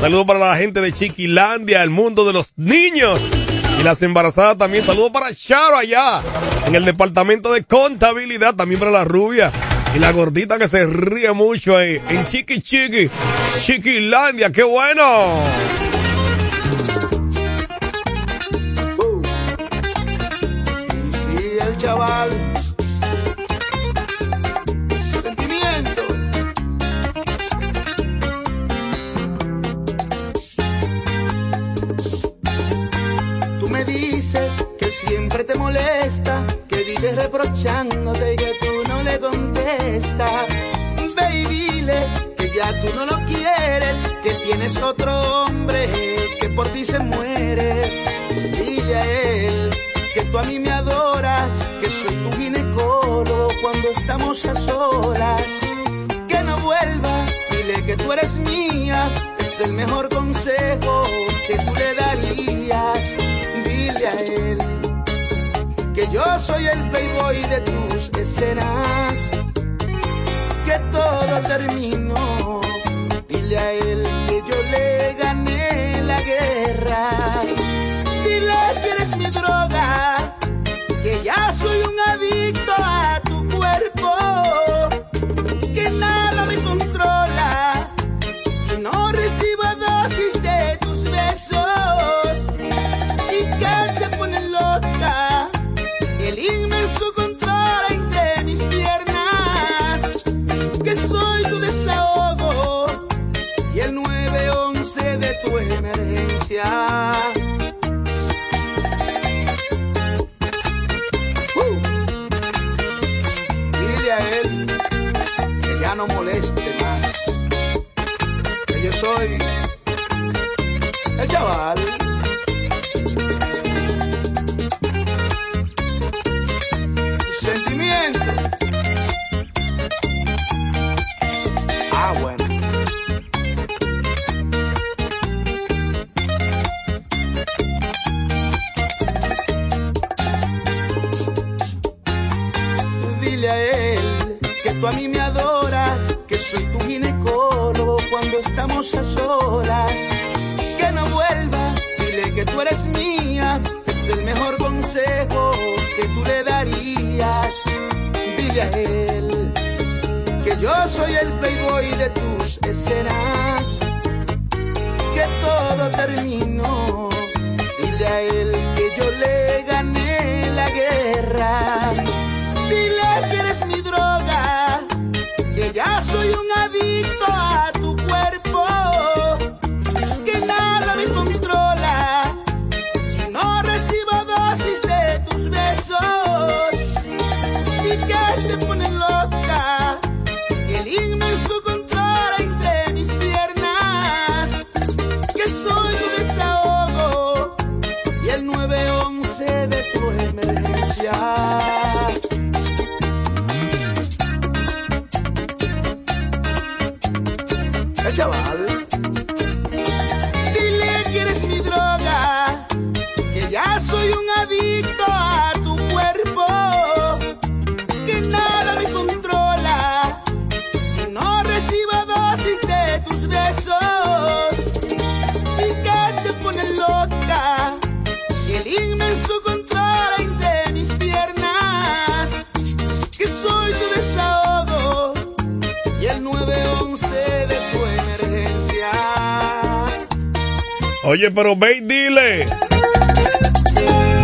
Saludos para la gente de Chiquilandia, el mundo de los niños. Y las embarazadas también. Saludos para Charo allá, en el departamento de contabilidad. También para la rubia. Y la gordita que se ríe mucho ahí, en Chiqui Chiqui, Chiquilandia. ¡Qué bueno! Y si el chaval siempre te molesta que vives reprochándote y que tú no le contestas ve y dile que ya tú no lo quieres que tienes otro hombre que por ti se muere dile a él que tú a mí me adoras, que soy tu ginecólogo cuando estamos a solas. Que no vuelva, dile que tú eres mía, es el mejor consejo que tú le darías. Dile a él que yo soy el playboy de tus escenas, que todo terminó. Dile a él el Dile a él que yo soy el playboy de tus escenas, que todo terminó. Dile a él que yo le gané la guerra. Oye, pero ve y dile.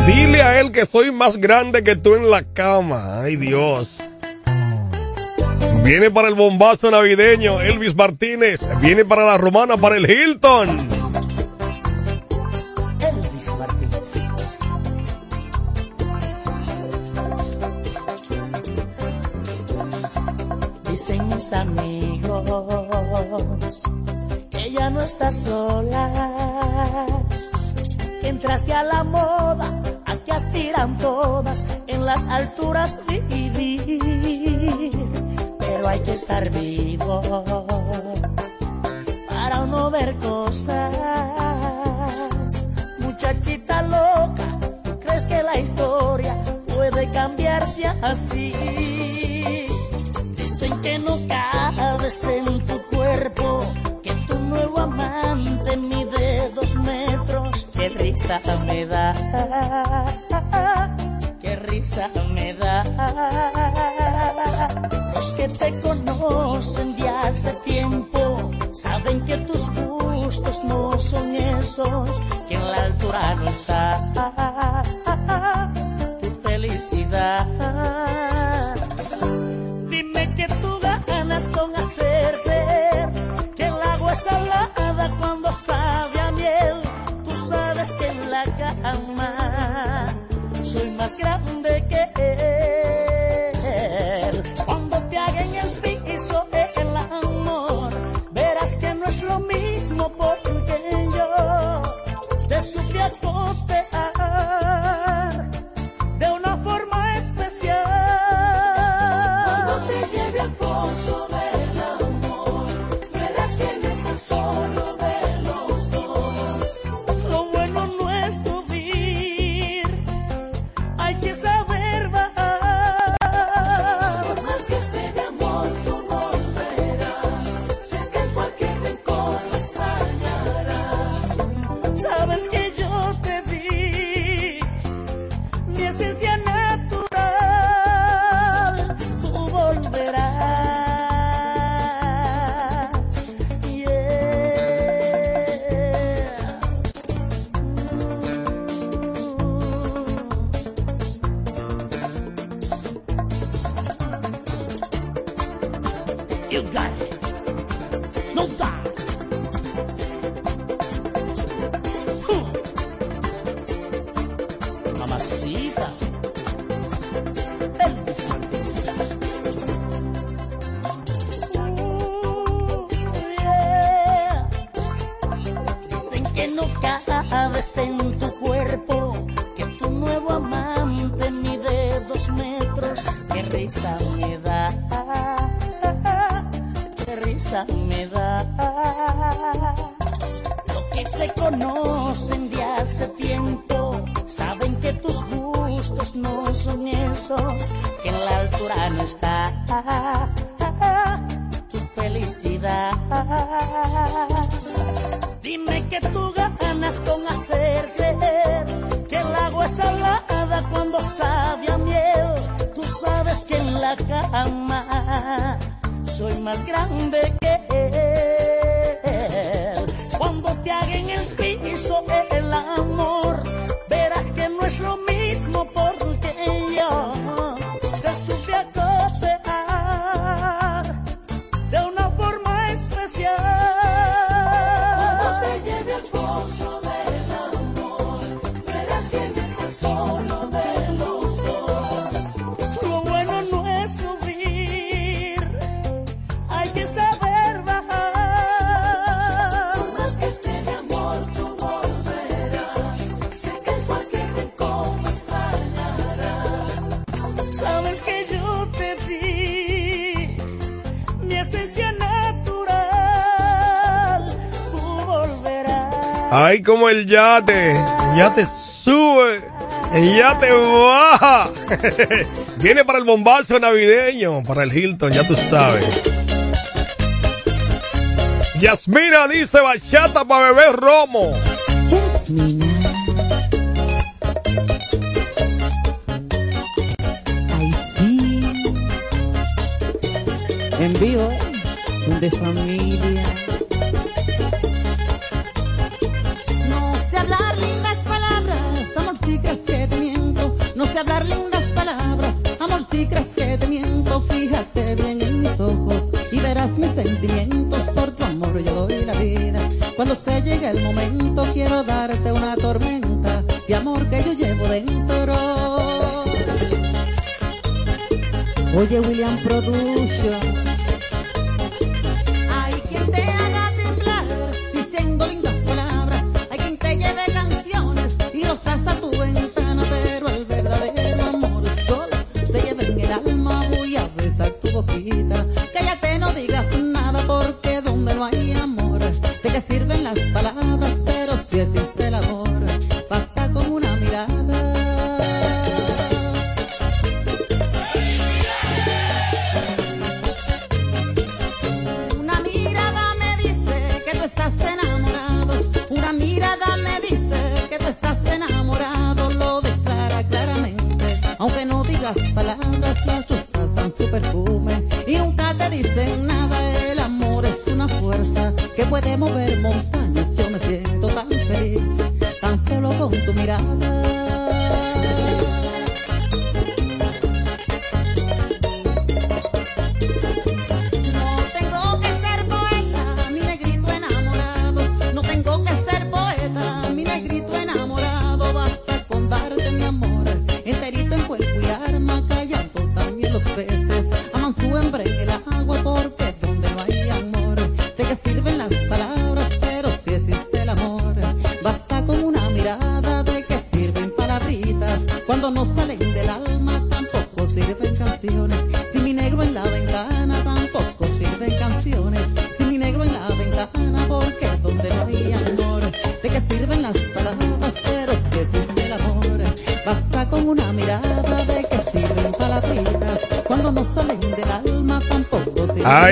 Dile a él que soy más grande que tú en la cama. Ay, Dios. Viene para el bombazo navideño, Elvis Martínez. Viene para la romana, para el Hilton. Elvis Martínez. Dicen mis amigos que ya no estás sola, entraste a la moda, a que aspiran todas en las alturas vivir, pero hay que estar vivo para no ver cosas. Muchachita loca, ¿tú crees que la historia puede cambiarse así? Dicen que no cabes en tu cuerpo, risa me da, qué risa me da. Los que te conocen de hace tiempo saben que tus gustos no son esos, que en la altura no está tu felicidad. Dime que tú ganas con hacer las up. como el yate. El yate sube, el yate baja. Viene para el bombazo navideño, para el Hilton, ya tú sabes. Yasmina dice bachata para beber romo. Yasmina. Ay, sí. En vivo, ¿eh? De familia. sentimientos, por tu amor yo doy la vida. Cuando se llegue el momento quiero darte una tormenta de amor que yo llevo dentro. Oye William Production.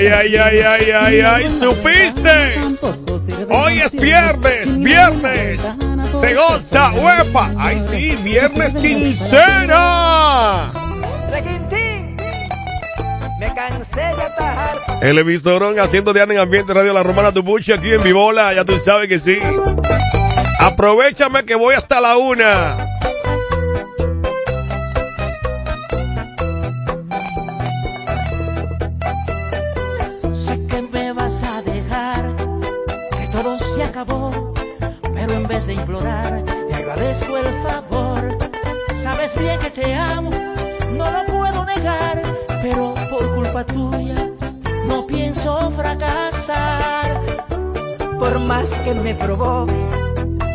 Ay, ay, ay, ay, ay, ay, supiste. Hoy es viernes, viernes. Se goza, huepa. Ay, sí, viernes quincena. Me cansé de atajar. El emisorón haciendo de en ambiente radio La Romana Tupuchi aquí en Vivola, ya tú sabes que sí. Aprovechame que voy hasta la una. Que me provoques.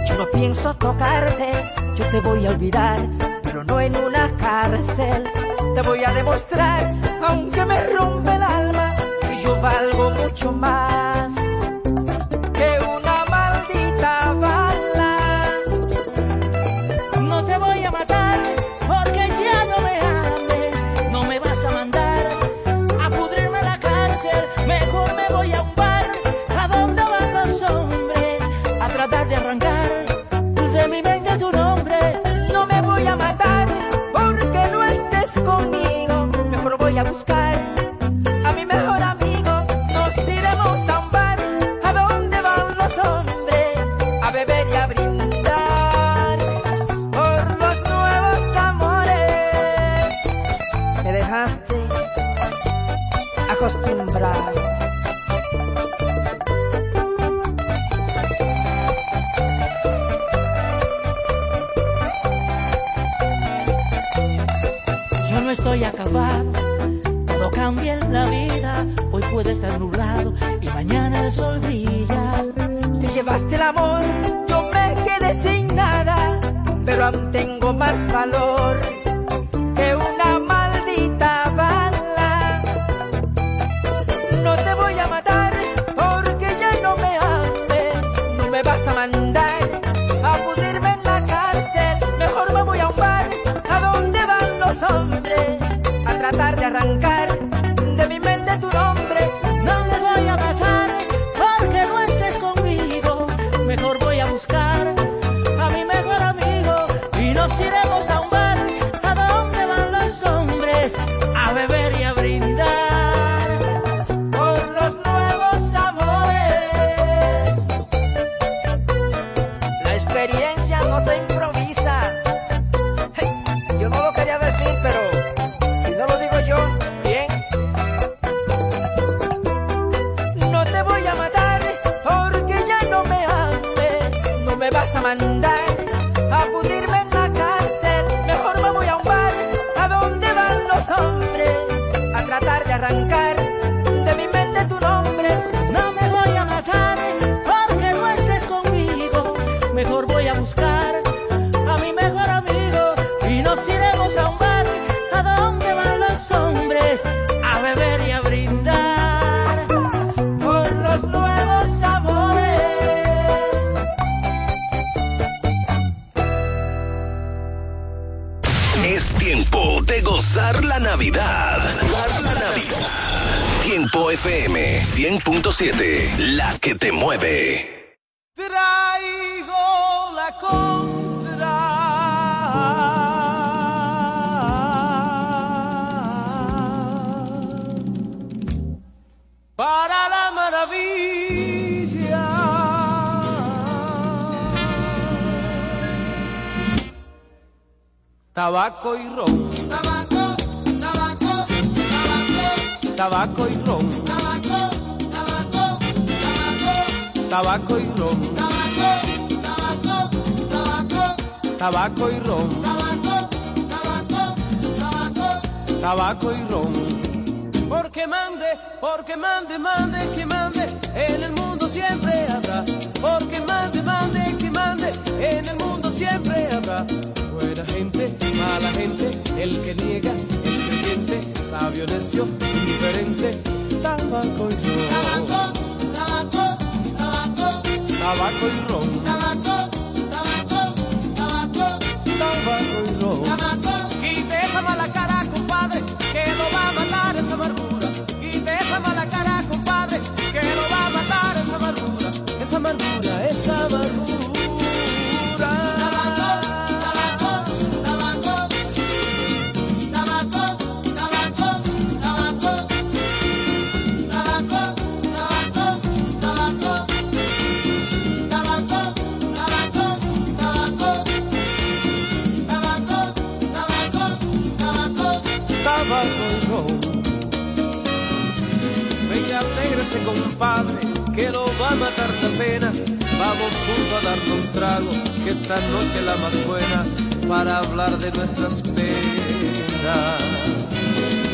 Yo no pienso tocarte, yo te voy a olvidar, pero no en una cárcel. Te voy a demostrar, aunque me rompe el alma, que yo valgo mucho más. mejor voy a buscar a mi mejor amigo y nos iremos a un bar a donde van los hombres a beber y a brindar con los nuevos sabores. Es tiempo de gozar la Navidad. Gozar la Navidad. Tiempo FM 100.7, la que te mueve. Tabaco y ron. Tabaco, tabaco, tabaco, tabaco y ron. Tabaco, tabaco, tabaco, tabaco y ron. Tabaco, tabaco, tabaco, tabaco y ron. Tabaco, tabaco, tabaco, tabaco y ron. Porque mande, porque mande, mande, que mande, en el mundo siempre habrá. Porque mande, mande, que mande, en el mundo siempre habrá buena gente, gente, el que niega, el que siente, sabio, necio, indiferente, tabaco y ron. Tabaco, tabaco, tabaco, tabaco y ron. Tabaco, tabaco, tabaco, tabaco y ron. Tabaco. Y deja mala cara, compadre, que no va a matar esa amargura. Compadre, que lo va a matar la pena. Vamos juntos a darnos un trago, que esta noche la más buena, para hablar de nuestras penas.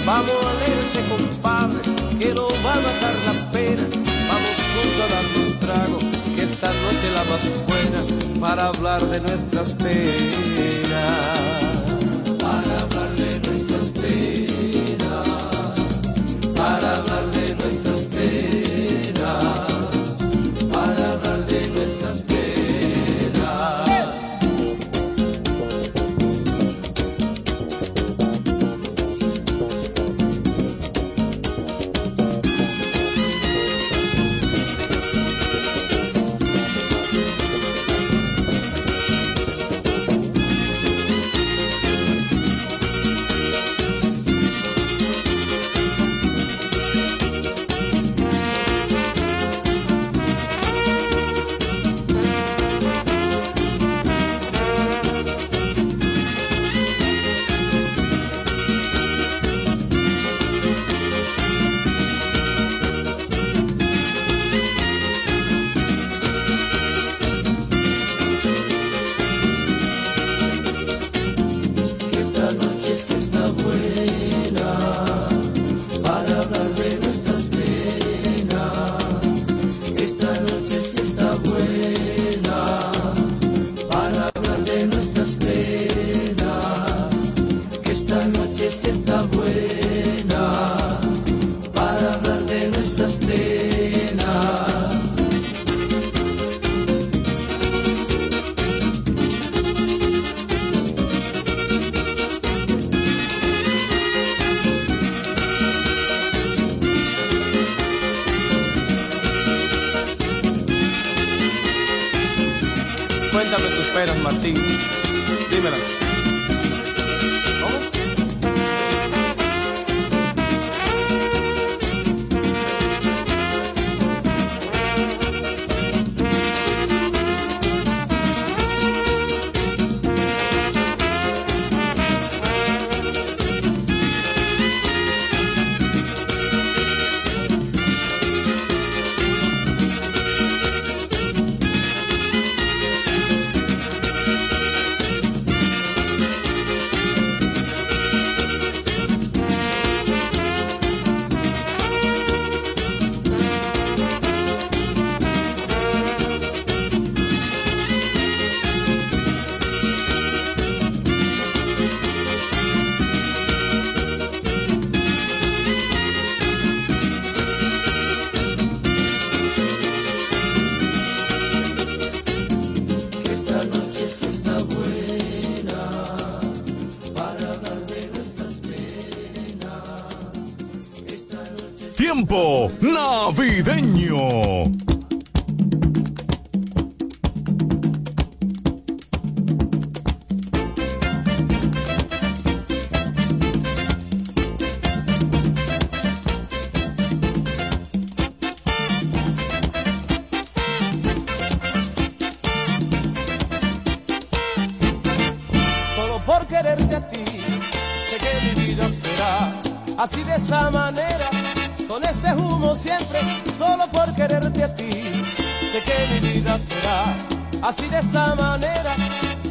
Vamos a leerse, compadre, que lo va a matar la pena. Vamos juntos a darnos un trago, que esta noche la más buena, para hablar de nuestras penas. Por querer quererte a ti. Sé que mi vida será así de esa manera, con este humo siempre, solo por quererte a ti. Sé que mi vida será así de esa manera,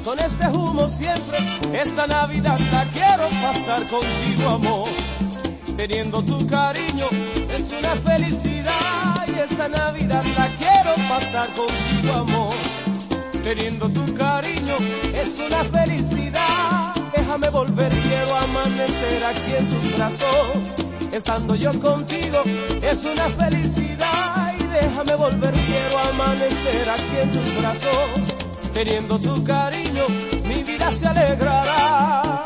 con este humo siempre. Esta Navidad la quiero pasar contigo, amor. Teniendo tu cariño es una felicidad y esta Navidad la quiero pasar contigo, amor. Teniendo tu cariño es una felicidad. Déjame volver, quiero amanecer aquí en tus brazos. Estando yo contigo es una felicidad. Y déjame volver, quiero amanecer aquí en tus brazos. Teniendo tu cariño, mi vida se alegrará.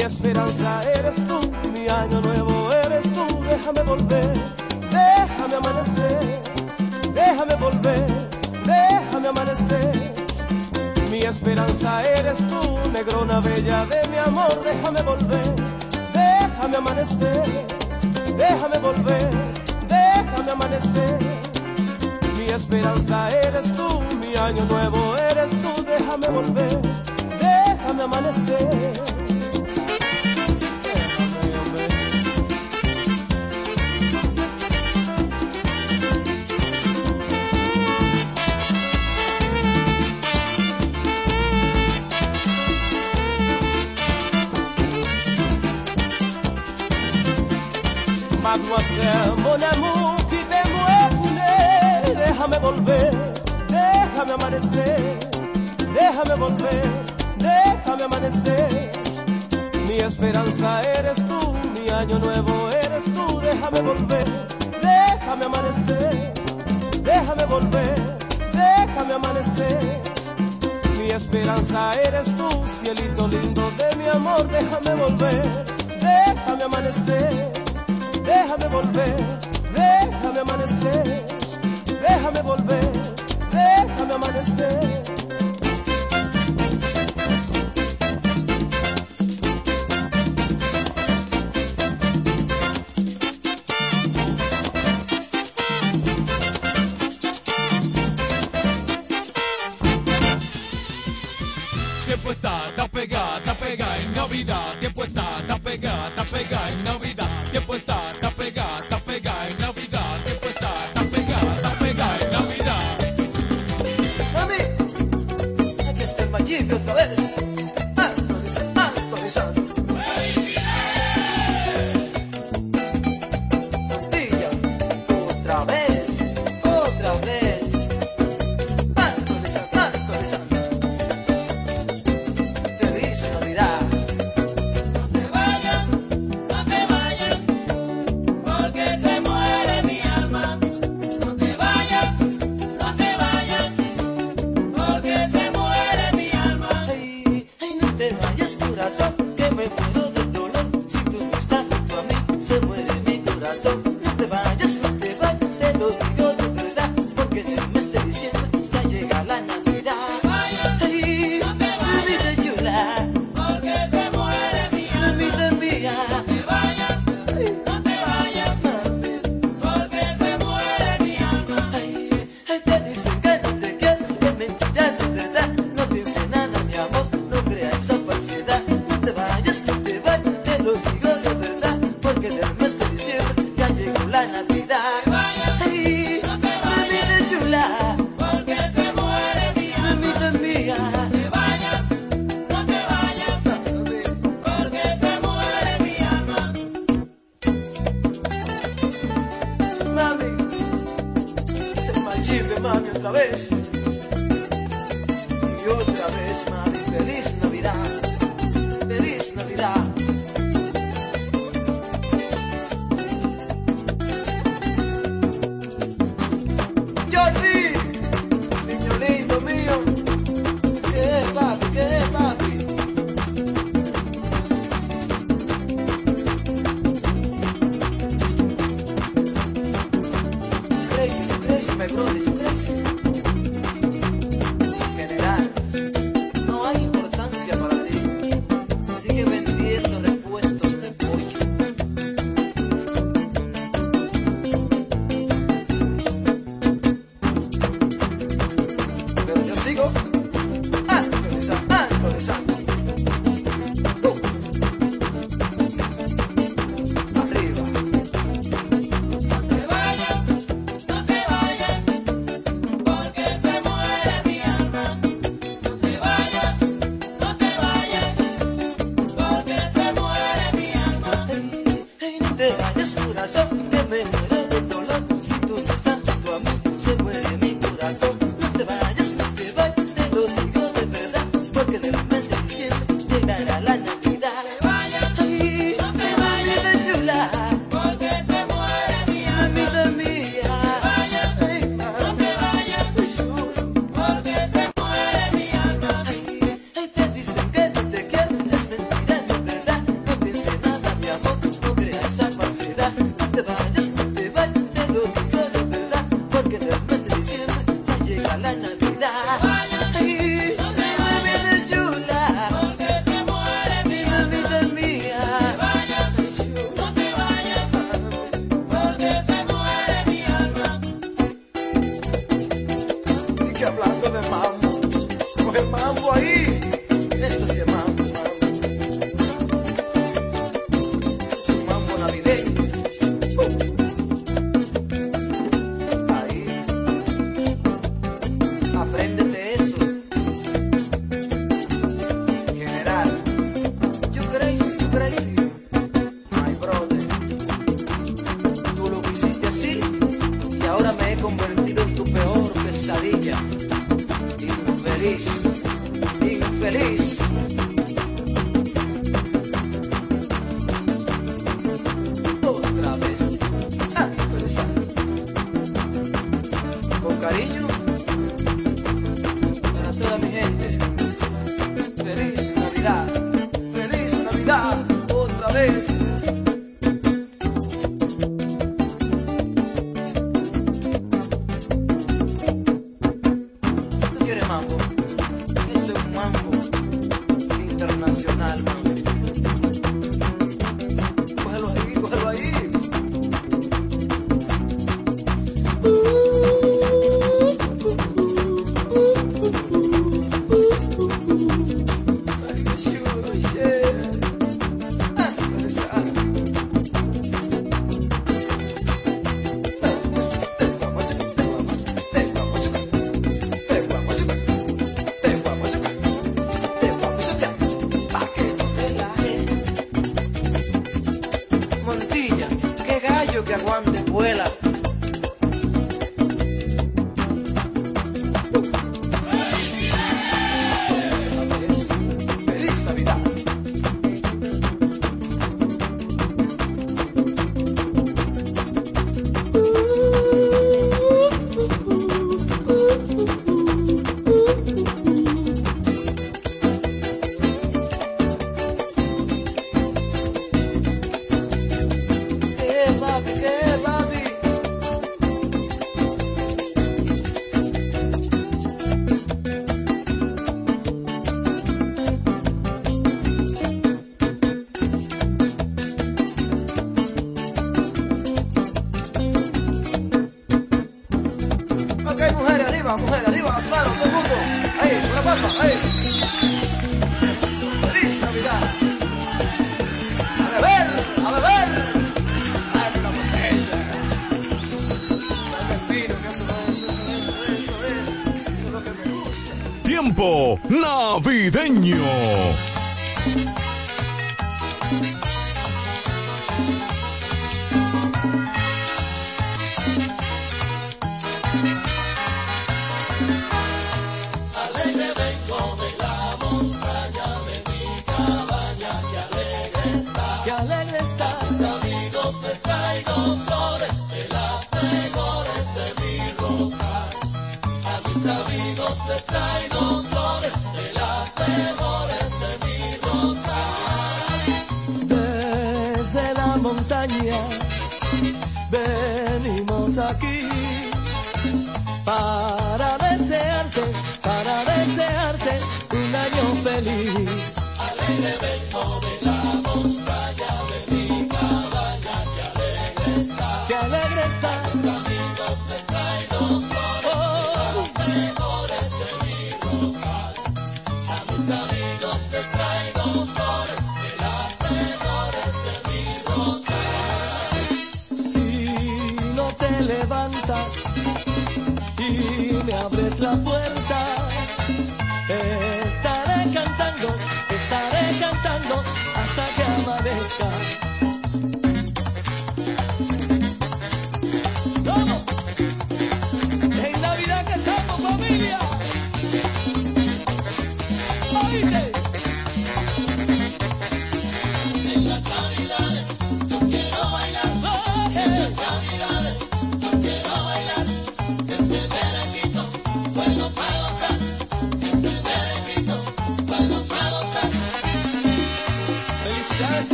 Mi esperanza eres tú, mi año nuevo eres tú, déjame volver, déjame amanecer, déjame volver, déjame amanecer. Mi esperanza eres tú, negrona bella de mi amor, déjame volver, déjame amanecer, déjame volver, déjame amanecer. Mi esperanza eres tú, mi año nuevo eres tú, déjame volver, déjame amanecer. Mademoiselle, mon amour, quittez-moi, déjame volver, déjame amanecer, déjame volver, déjame amanecer. Mi esperanza eres tú, mi año nuevo eres tú, déjame volver, déjame amanecer, déjame volver, déjame amanecer. Mi esperanza eres tú, cielito lindo de mi amor, déjame volver, déjame amanecer, déjame volver, déjame amanecer, déjame volver, déjame amanecer. Convertido en tu peor pesadilla. Infeliz, infeliz. navideño. venimos aquí para desearte, para desearte un año feliz. Oh.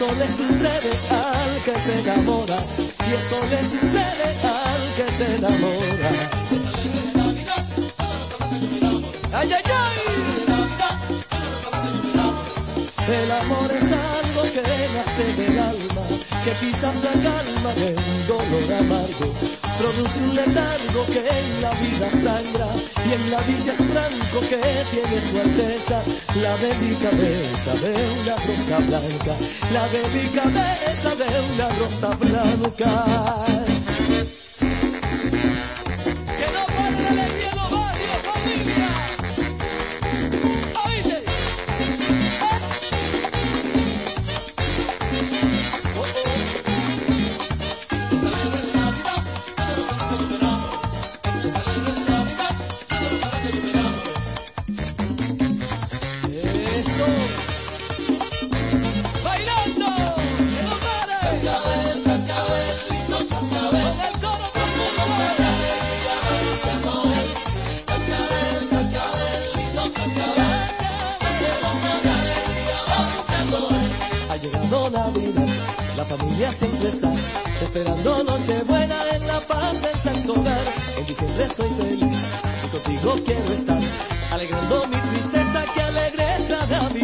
eso le sucede al que se enamora, y eso le sucede al que se enamora. Ay, ay, ay. El amor es algo que nace del alma, que quizás se calma de un dolor amargo produce un letargo que en la vida sangra y en la villa es franco que tiene su alteza. La delicadeza de una rosa blanca la delicadeza de una rosa blanca. Navidad. La familia siempre está esperando Nochebuena en la paz del santo hogar. En diciembre soy feliz y contigo quiero estar, alegrando mi tristeza que alegre es la Navidad.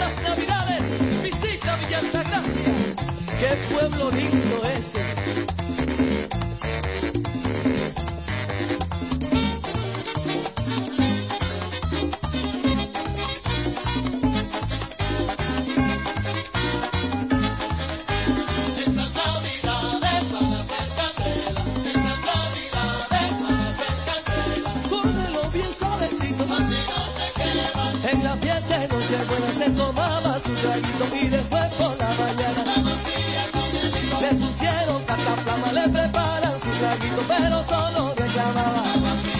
estas navidades visita Villa Altagracia. Qué pueblo lindo ese comió y después por la mañana. Le pusieron la caflama, le preparan su traguito, pero solo reclamaba.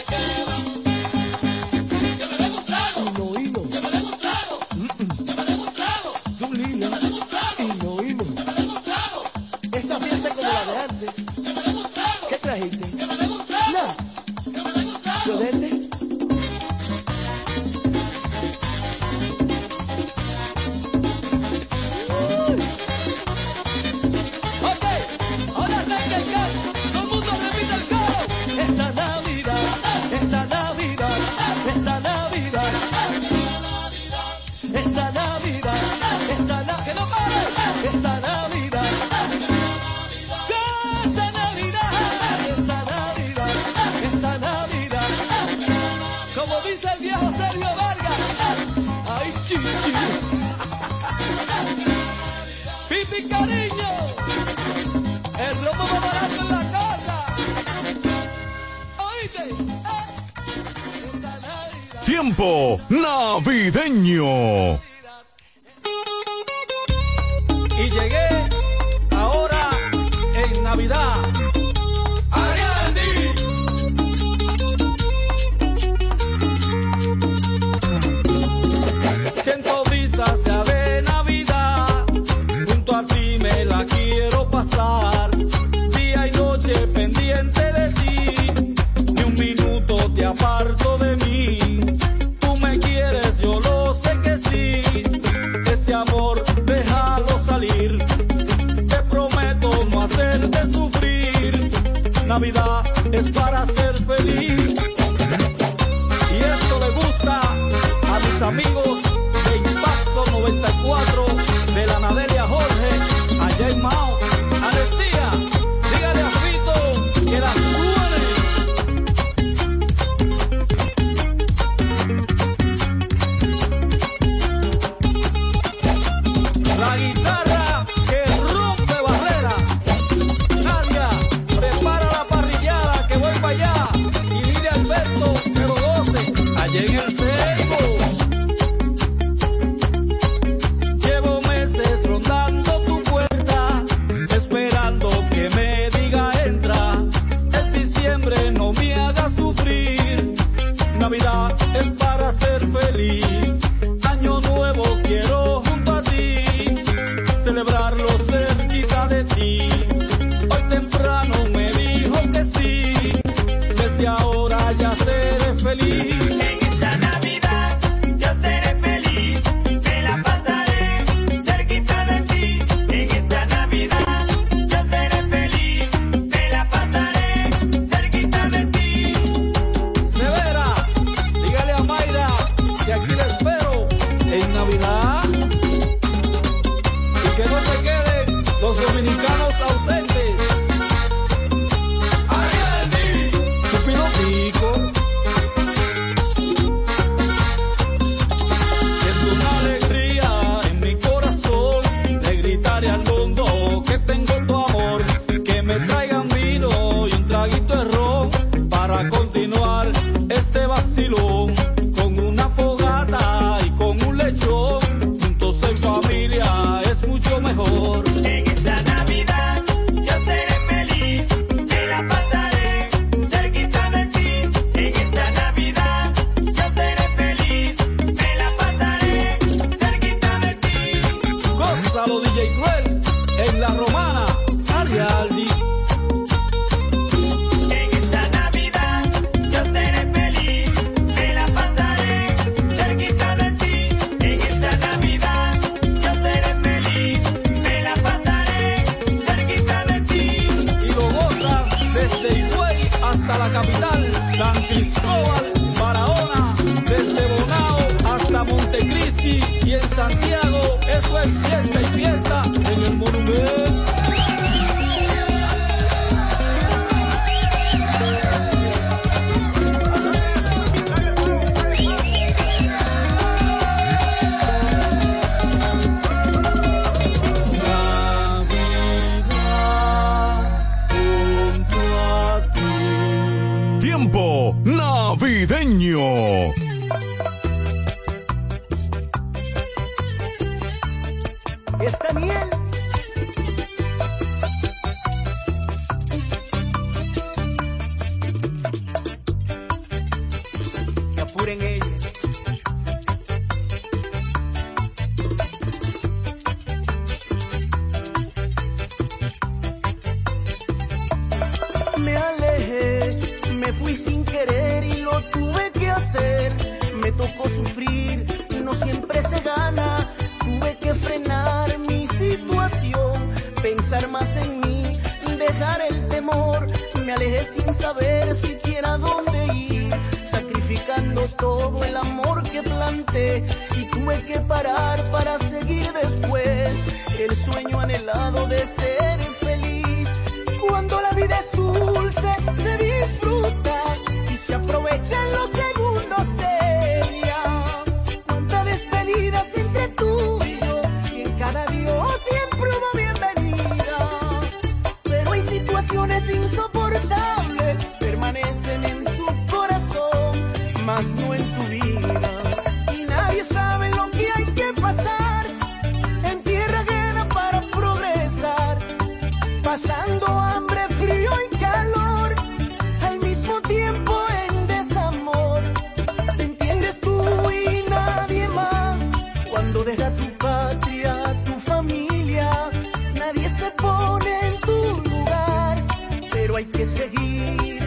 tiempo navideño.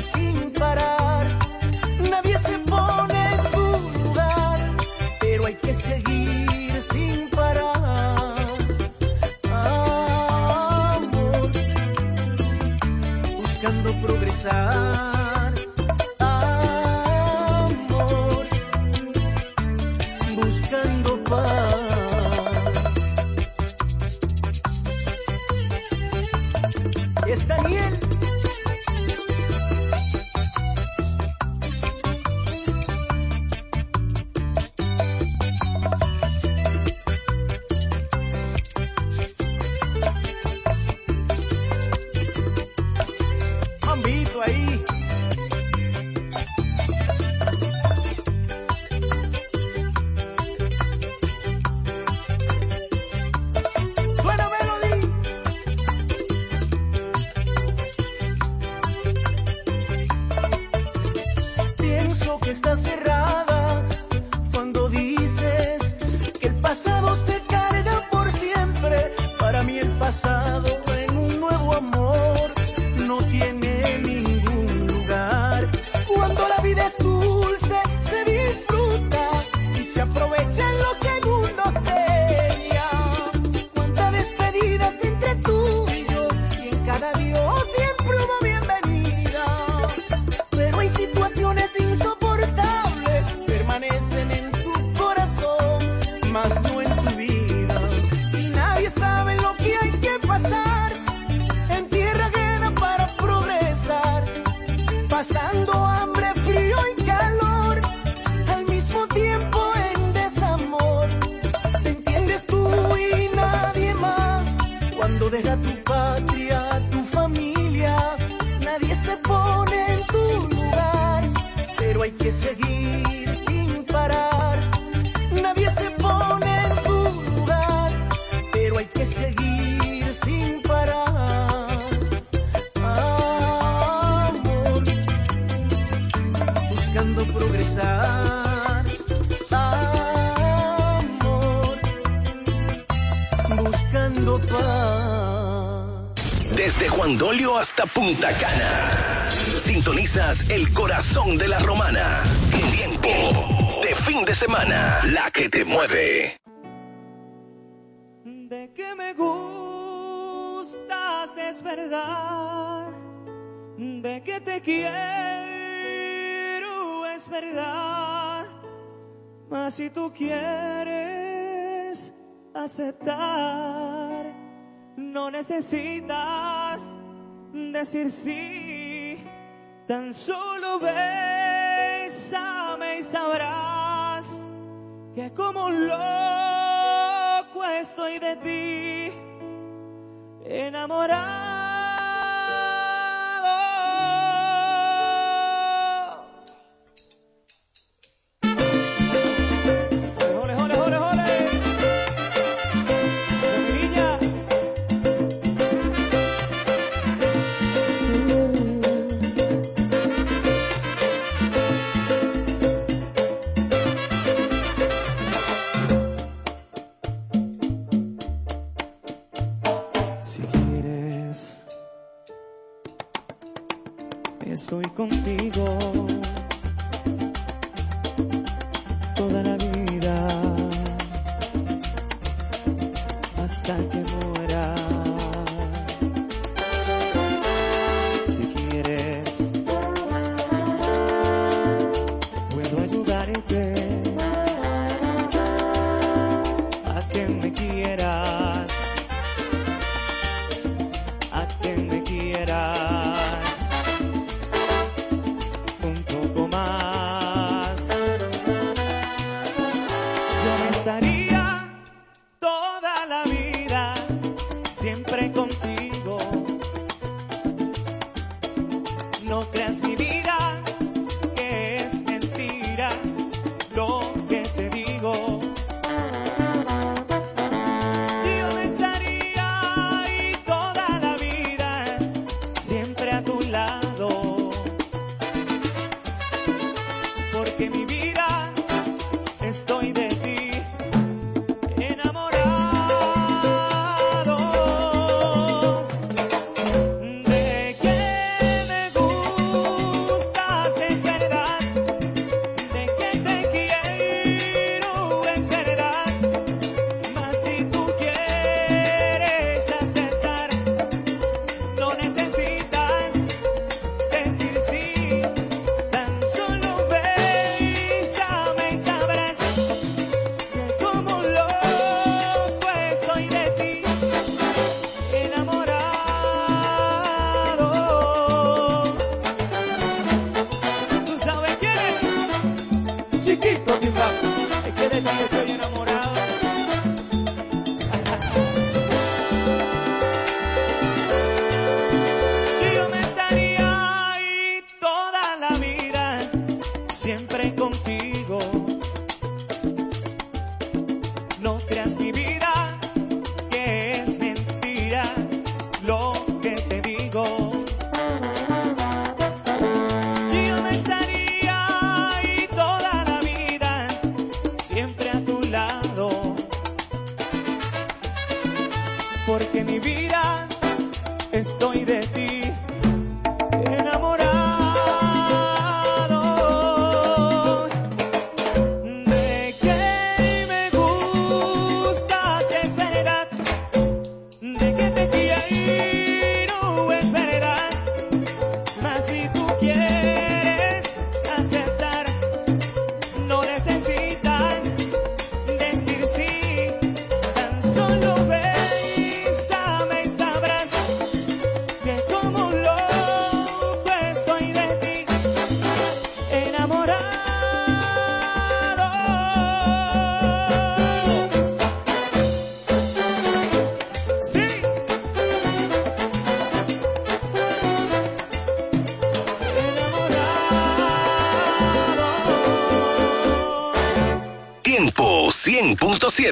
sin parar. Nadie se pone en tu lugar, pero hay que seguir sin parar. Amor, buscando progresar. Sintonizas el corazón de la romana. Tiempo de fin de semana, la que te mueve. De que me gustas es verdad. De que te quiero es verdad. Mas si tú quieres aceptar, no necesitas decir sí, tan solo bésame y sabrás que como un loco estoy de ti, enamorado.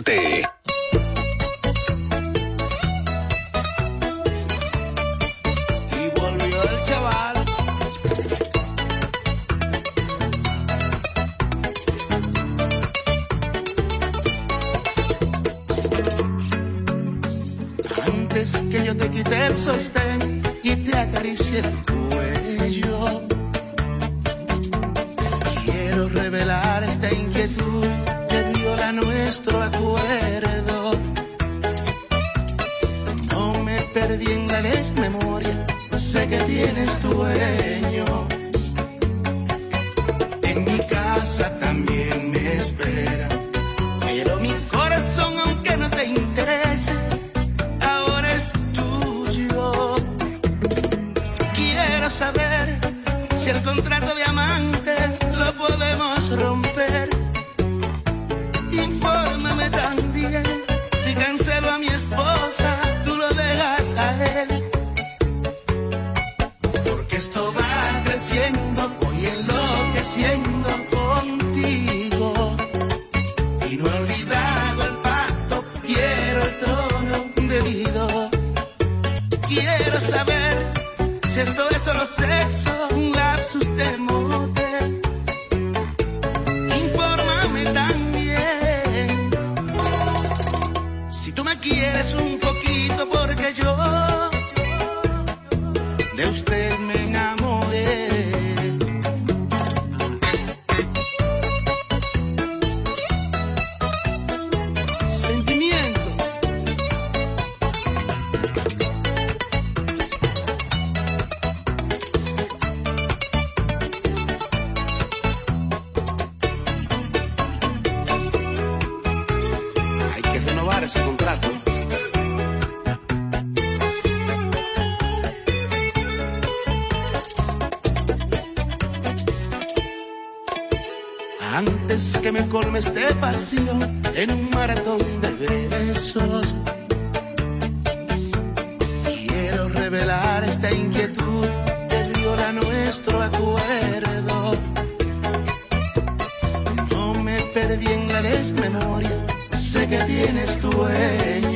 7. de usted me enamoré. horas de pasión en un maratón de besos. Quiero revelar esta inquietud que viola nuestro acuerdo. No me perdí en la desmemoria, sé que tienes tu dueño.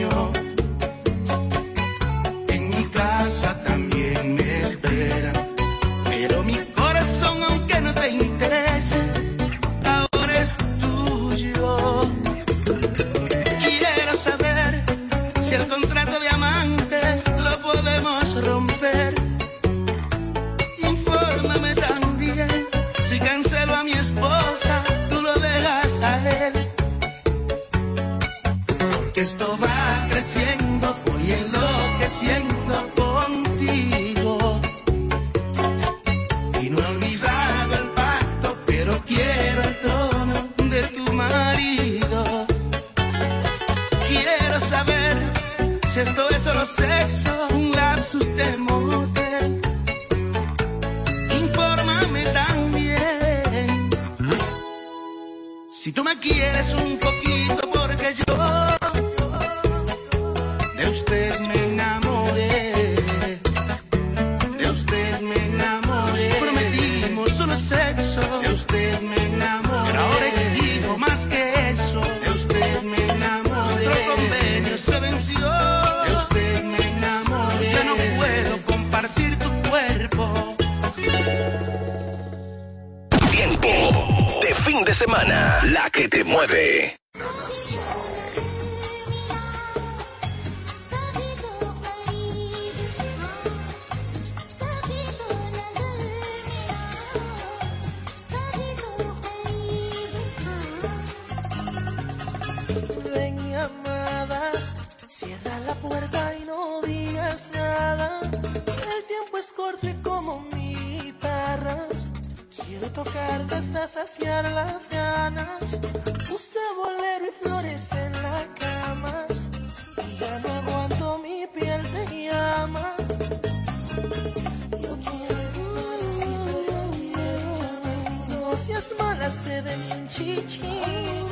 hágase de mi chichi.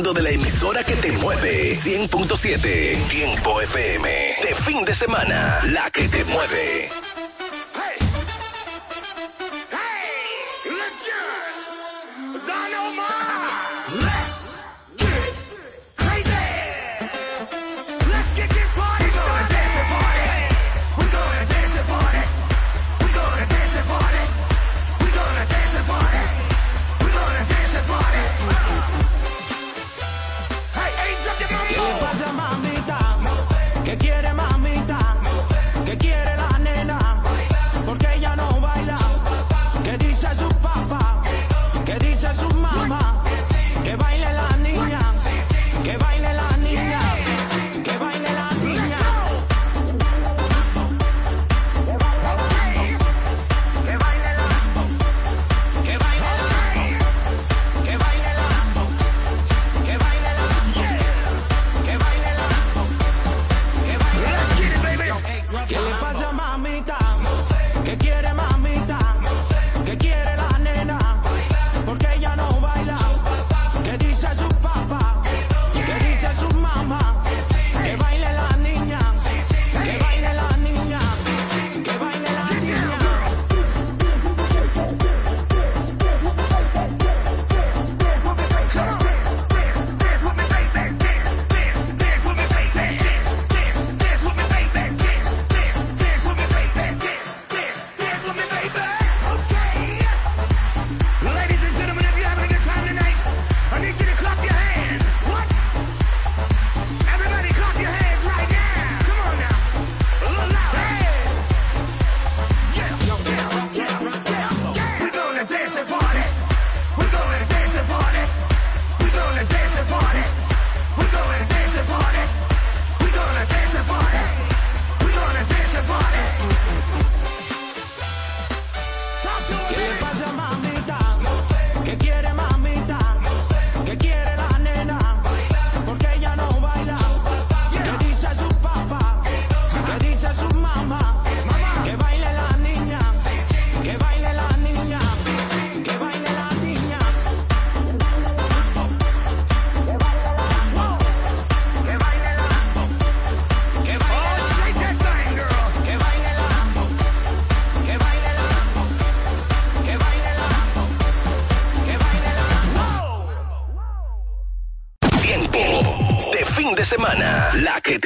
de la emisora que te mueve. 100.7, Tiempo FM. De fin de semana, la que te mueve.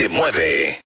mueve.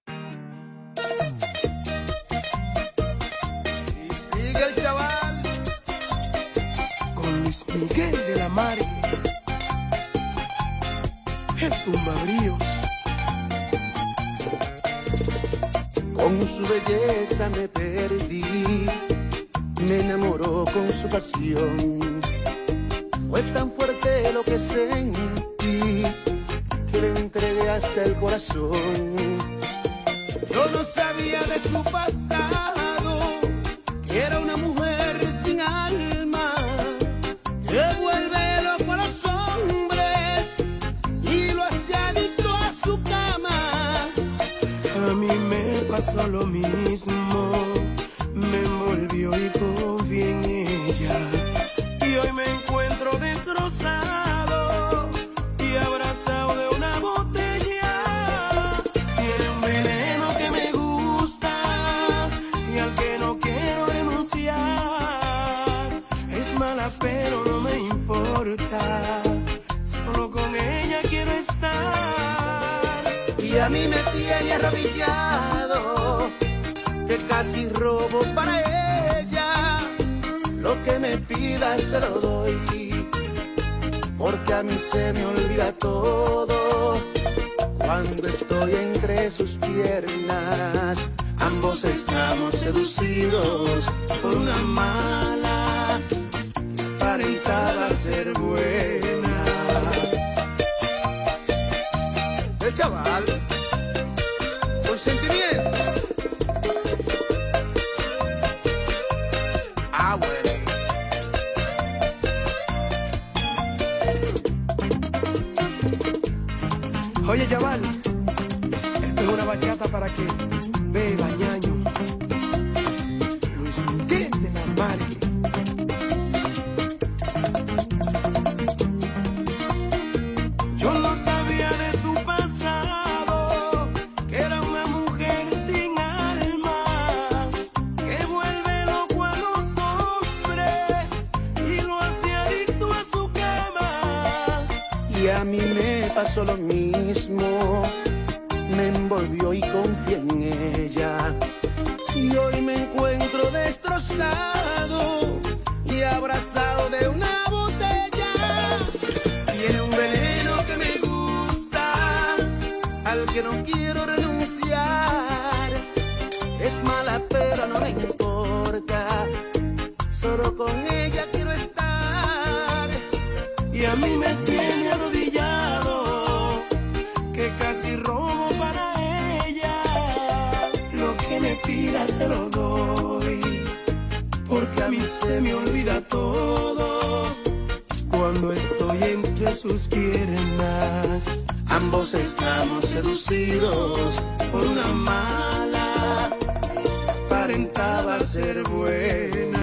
abrazado de una botella. Tiene un veneno que me gusta, al que no quiero renunciar. Es mala pero no me importa, solo con ella quiero estar. Y a mí me tiene arrodillado, que casi robo para ella. Lo que me pida se lo doy me olvida todo cuando estoy entre sus piernas. Ambos estamos seducidos por una mala, aparentaba ser buena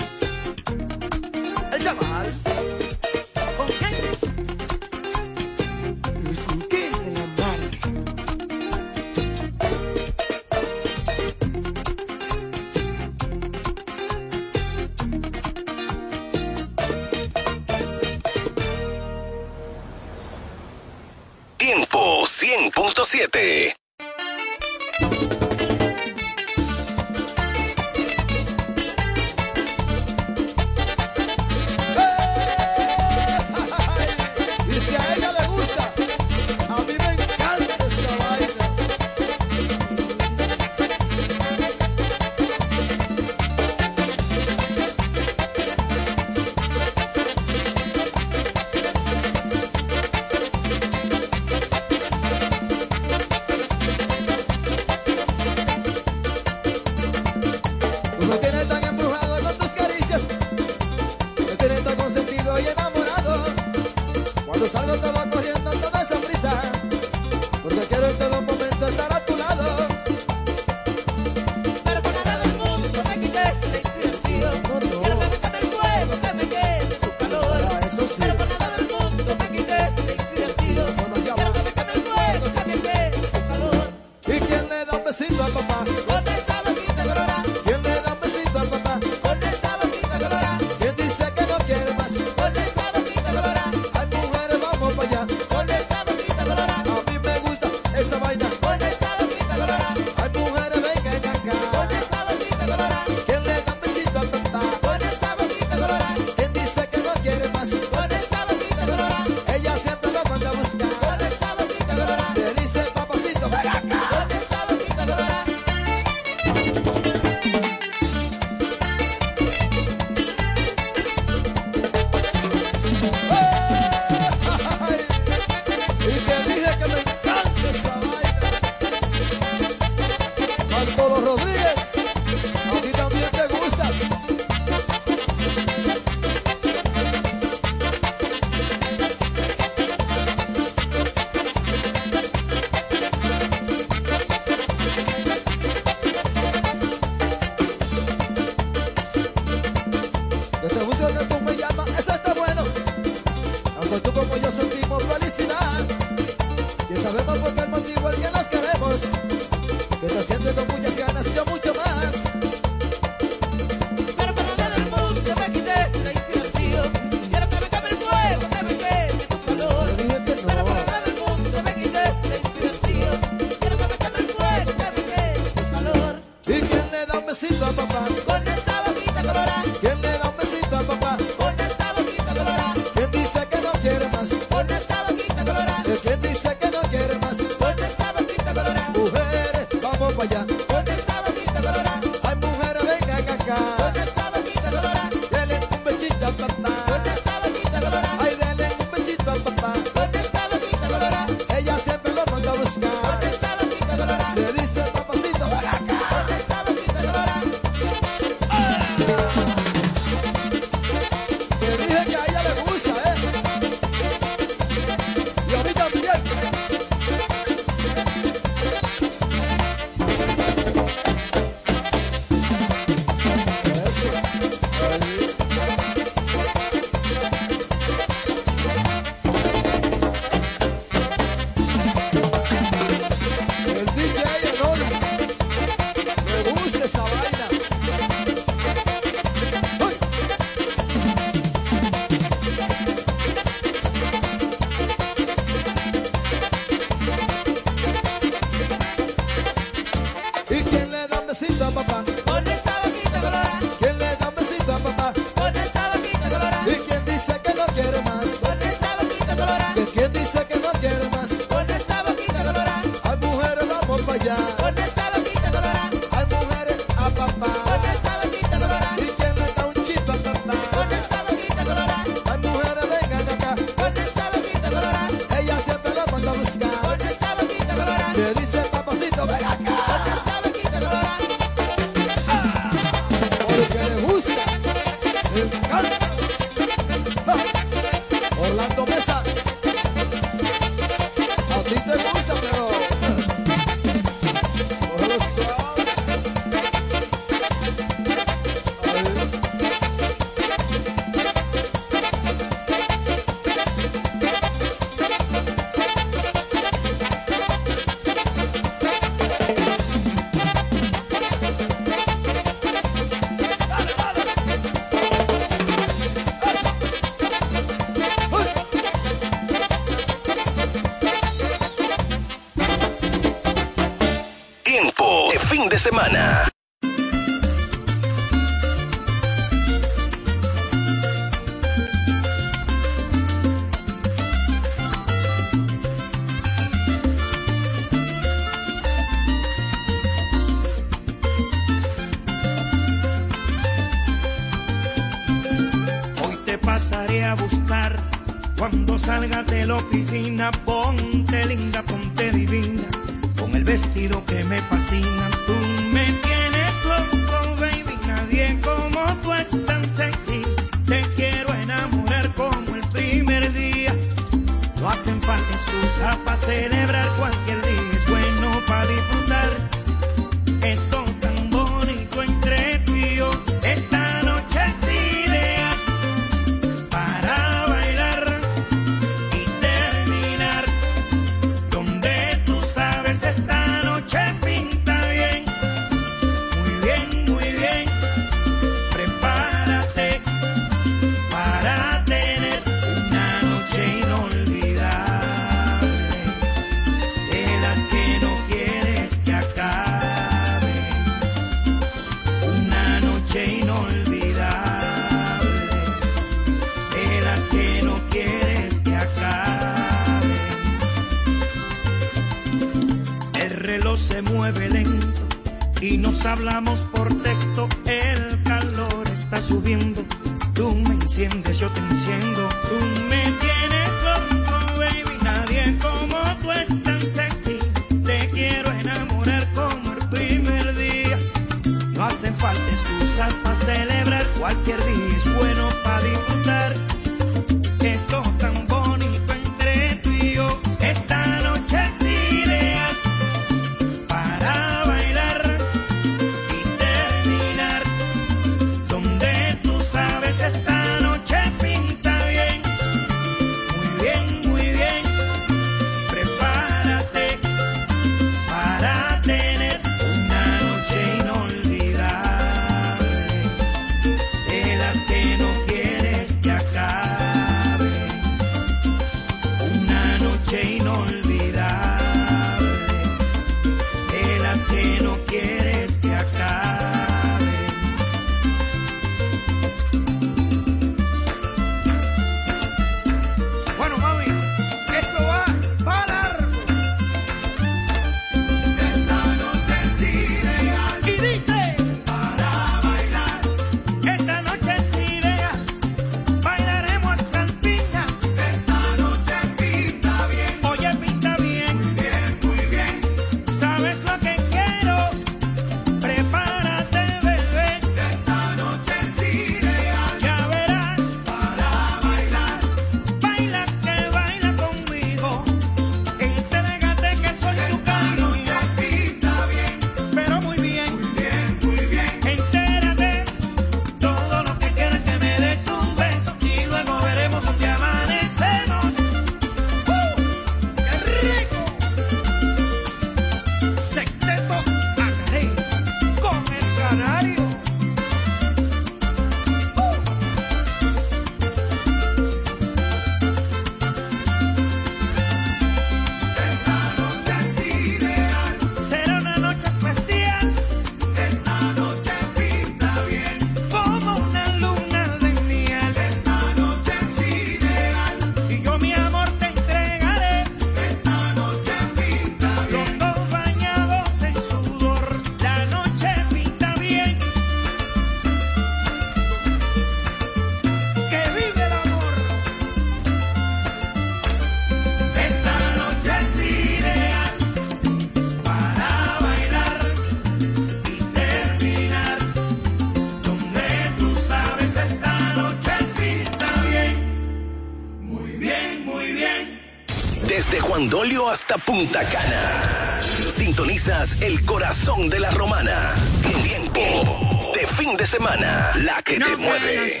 hasta Punta Cana. Sintonizas el corazón de la romana. Tiempo de fin de semana. La que te mueve.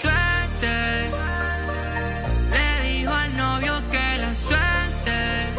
Le dijo al novio que la suelte.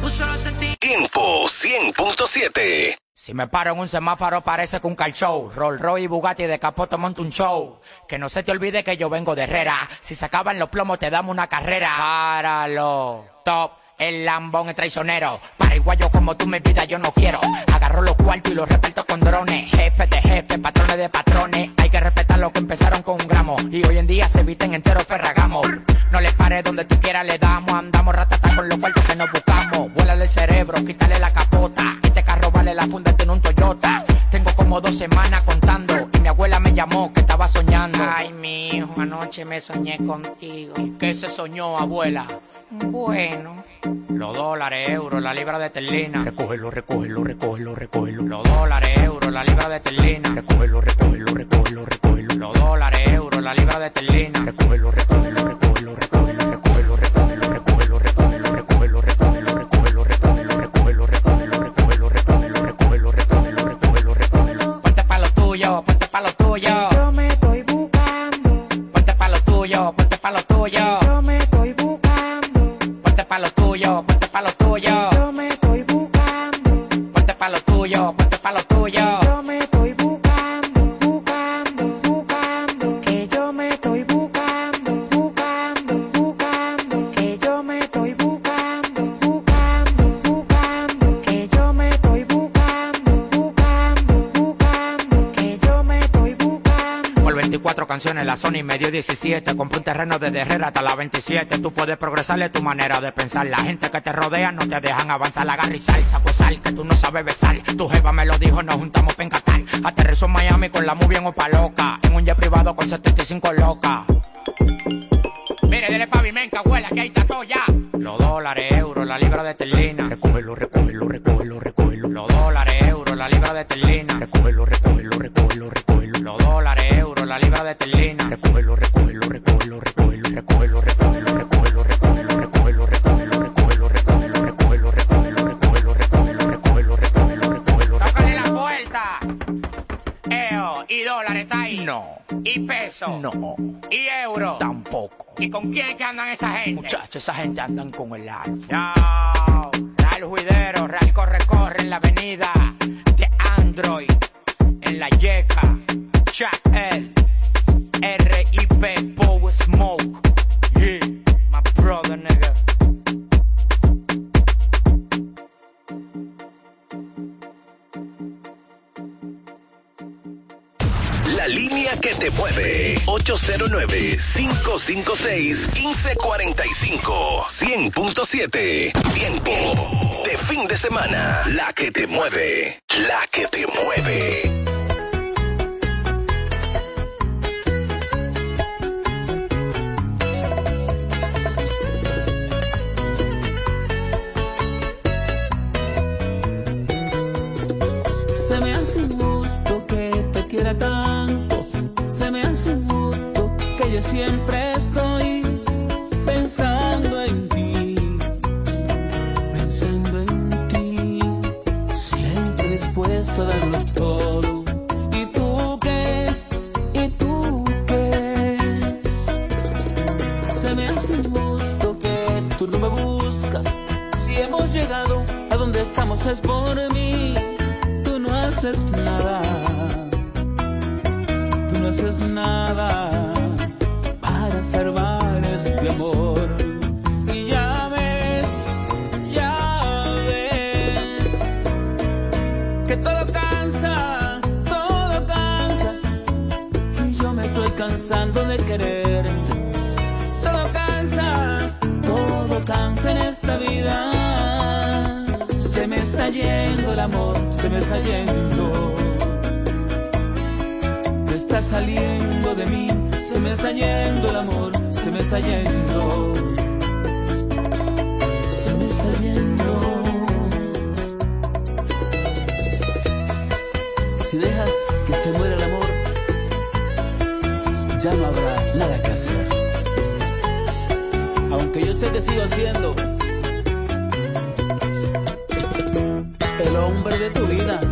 Puso los. Tiempo 100.7. Si me paro en un semáforo parece que un car show. Roll Roy y Bugatti de capoto monta un show. Que no se te olvide que yo vengo de Herrera. Si se acaban los plomos te damos una carrera. Páralo. Top. El lambón es traicionero. Paraguayo como tú me pidas yo no quiero. Agarro los cuartos y los reparto con drones. Jefe de jefe, patrones de patrones. Hay que respetar lo que empezaron con un gramo. Y hoy en día se visten enteros ferragamos. No le pares donde tú quieras le damos. Andamos ratata con los cuartos que nos buscamos. Vuélale el cerebro, quítale la capota. Este carro vale la funda en un Toyota. Tengo como dos semanas contando. Y mi abuela me llamó que estaba soñando. Ay, mi hijo, anoche me soñé contigo. ¿Qué se soñó, abuela? Bueno. Los dólares, euros, la libra de terlina. Recógelo, recógelo, recógelo, recógelo. Los dólares, euros, la libra de terlina. Recógelo, recógelo, recógelo, recógelo. Los dólares, euros, la libra de terlina. Recógelo, recógelo, recógelo, recógelo. Sony me dio 17. Compré un terreno desde Herrera hasta la 27. Tú puedes progresarle tu manera de pensar. La gente que te rodea no te dejan avanzar. Agarra y sal, saco sal, que tú no sabes besar. Tu jeva me lo dijo, nos juntamos pa' encatar. Aterrizó en Miami con la muy bien opa loca. En un jet privado con 75 locas. Mire, dele pavimenta, abuela, que ahí está todo ya. Los dólares, euros, la libra de terlina. Recógelo, recógelo, recógelo, recógelo. Los dólares, euros, la libra de terlina. Recógelo, recógelo, recógelo, recógelo. Los dólares, euros, la libra de terlina. No. Y peso. No. Y euro. Tampoco. ¿Y con quién es que andan esa gente? Muchachos, esa gente andan con el alfa. No. Real Juidero, Real Corre Corre en la avenida de Android. En la Yeca. Chael. R.I.P. Power Smoke. Yeah. My brother, nigga. La línea que te mueve. 809-556-1545. 100.7. Tiempo de fin de semana. La que te mueve. La que te mueve. Se me hace injusto que te quiera tanto. Yo siempre estoy pensando en ti. Pensando en ti. Siempre dispuesto a darlo todo. ¿Y tú qué? ¿Y tú qué? Se me hace injusto que tú no me buscas. Si hemos llegado a donde estamos es por mí tú no haces nada. Tú no haces nada amor, se me está yendo. Te está saliendo de mí, se me está yendo el amor, se me está yendo. Se me está yendo. Si dejas que se muera el amor, ya no habrá nada que hacer. Aunque yo sé que sigo siendo hombre de tu vida.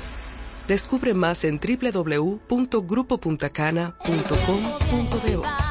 Descubre más en www.grupopuntacana.com.do.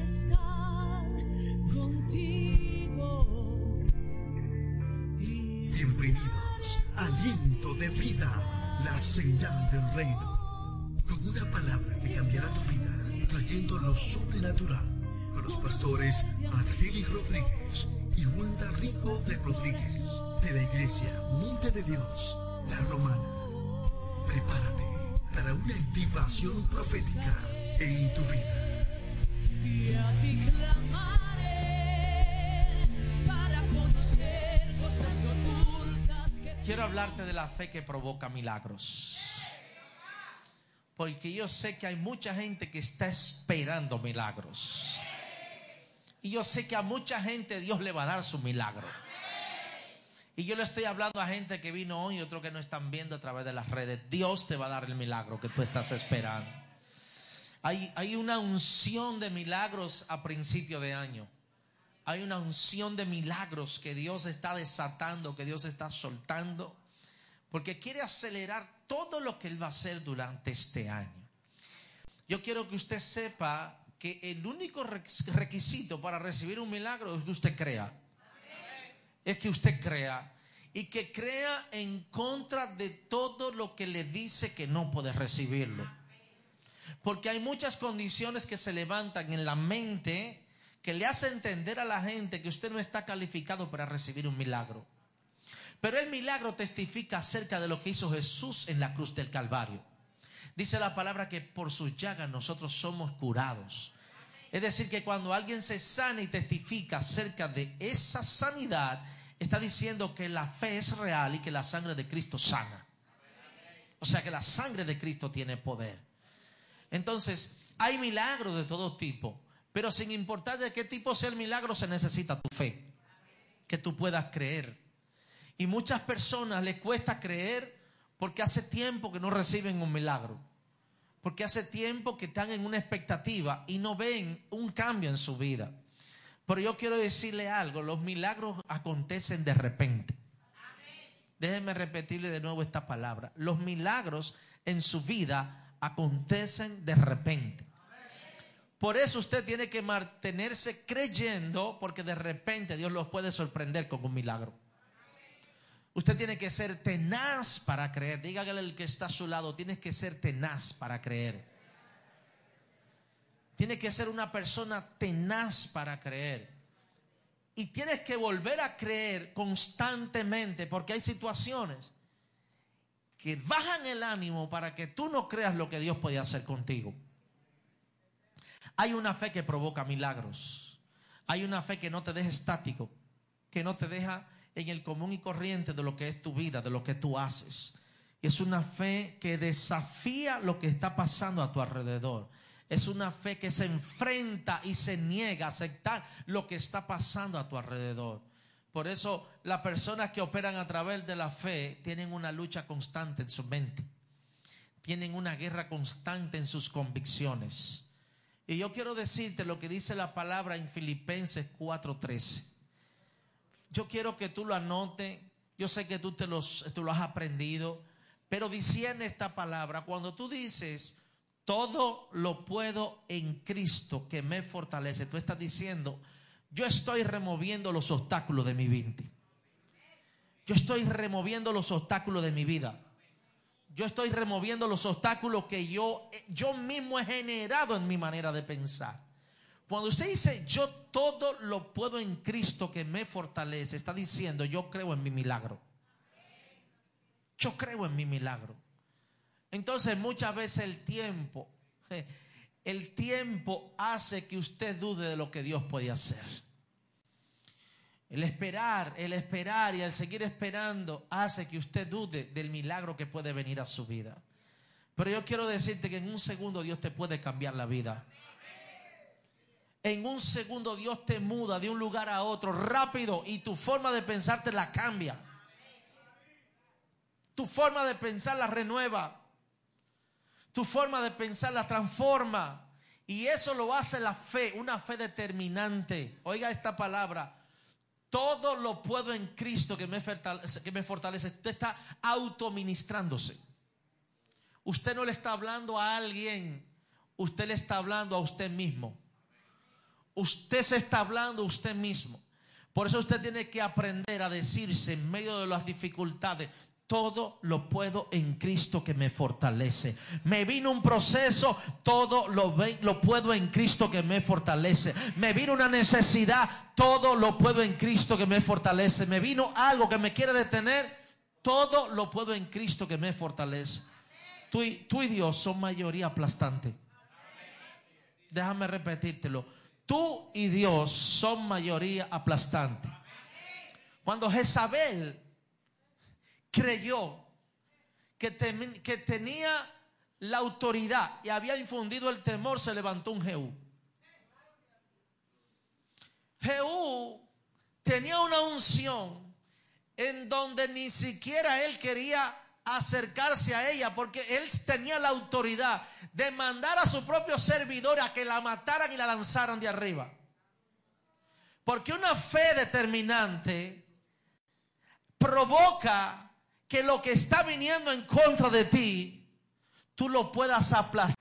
A los pastores Argeli Rodríguez y Wanda Rico de Rodríguez de la iglesia Monte de Dios, la Romana. Prepárate para una activación profética en tu vida. Y a ti clamaré para conocer cosas ocultas que Quiero hablarte de la fe que provoca milagros. Porque yo sé que hay mucha gente que está esperando milagros. Y yo sé que a mucha gente Dios le va a dar su milagro. Y yo le estoy hablando a gente que vino hoy y otro que no están viendo a través de las redes. Dios te va a dar el milagro que tú estás esperando. Hay, hay una unción de milagros a principio de año. Hay una unción de milagros que Dios está desatando, que Dios está soltando, porque quiere acelerar todo lo que Él va a hacer durante este año. Yo quiero que usted sepa que el único requ- requisito para recibir un milagro es que usted crea. Es que usted crea. Y que crea en contra de todo lo que le dice que no puede recibirlo. Porque hay muchas condiciones que se levantan en la mente que le hace entender a la gente que usted no está calificado para recibir un milagro. Pero el milagro testifica acerca de lo que hizo Jesús en la cruz del Calvario. Dice la palabra que por sus llagas nosotros somos curados. Es decir, que cuando alguien se sana y testifica acerca de esa sanidad, está diciendo que la fe es real y que la sangre de Cristo sana. O sea que la sangre de Cristo tiene poder. Entonces, hay milagros de todo tipo, pero sin importar de qué tipo sea el milagro, se necesita tu fe, que tú puedas creer. Y muchas personas les cuesta creer porque hace tiempo que no reciben un milagro, porque hace tiempo que están en una expectativa y no ven un cambio en su vida. Pero yo quiero decirle algo, los milagros acontecen de repente. Déjenme repetirle de nuevo esta palabra. Los milagros en su vida acontecen de repente. Por eso usted tiene que mantenerse creyendo porque de repente Dios los puede sorprender con un milagro. Usted tiene que ser tenaz para creer. Dígale al que está a su lado, tienes que ser tenaz para creer. Tiene que ser una persona tenaz para creer. Y tienes que volver a creer constantemente porque hay situaciones que bajan el ánimo para que tú no creas lo que Dios puede hacer contigo. Hay una fe que provoca milagros. Hay una fe que no te deja estático, que no te deja en el común y corriente de lo que es tu vida, de lo que tú haces. Es una fe que desafía lo que está pasando a tu alrededor. Es una fe que se enfrenta y se niega a aceptar lo que está pasando a tu alrededor. Por eso las personas que operan a través de la fe tienen una lucha constante en su mente. Tienen una guerra constante en sus convicciones. Y yo quiero decirte lo que dice la palabra en Filipenses 4:13. Yo quiero que tú lo anotes. Yo sé que tú te, los, lo has aprendido. Pero diciendo esta palabra, cuando tú dices, todo lo puedo en Cristo que me fortalece, tú estás diciendo, yo estoy removiendo los obstáculos de mi vida. Yo estoy removiendo los obstáculos de mi vida. Yo estoy removiendo los obstáculos que yo, yo mismo he generado en mi manera de pensar. Cuando usted dice, yo todo lo puedo en Cristo que me fortalece, está diciendo, yo creo en mi milagro. Yo creo en mi milagro. Entonces muchas veces el tiempo, el tiempo hace que usted dude de lo que Dios puede hacer. El esperar, el esperar y el seguir esperando hace que usted dude del milagro que puede venir a su vida. Pero yo quiero decirte que en un segundo Dios te puede cambiar la vida. En un segundo Dios te muda de un lugar a otro rápido y tu forma de pensar te la cambia. Tu forma de pensar la renueva. Tu forma de pensar la transforma. Y eso lo hace la fe, una fe determinante. Oiga esta palabra. Todo lo puedo en Cristo que me fortalece. Que me fortalece. Usted está autoministrándose. Usted no le está hablando a alguien. Usted le está hablando a usted mismo. Usted se está hablando usted mismo. Por eso usted tiene que aprender a decirse en medio de las dificultades, todo lo puedo en Cristo que me fortalece. Me vino un proceso, todo lo, ve, lo puedo en Cristo que me fortalece. Me vino una necesidad, todo lo puedo en Cristo que me fortalece. Me vino algo que me quiere detener, todo lo puedo en Cristo que me fortalece. Tú y, tú y Dios son mayoría aplastante. Déjame repetírtelo. Tú y Dios son mayoría aplastante. Cuando Jezabel creyó que, tenía la autoridad y había infundido el temor, se levantó un Jehú. Jehú tenía una unción en donde ni siquiera él quería acercarse a ella porque él tenía la autoridad de mandar a su propio servidor a que la mataran y la lanzaran de arriba. Porque una fe determinante provoca que lo que está viniendo en contra de ti, tú lo puedas aplastar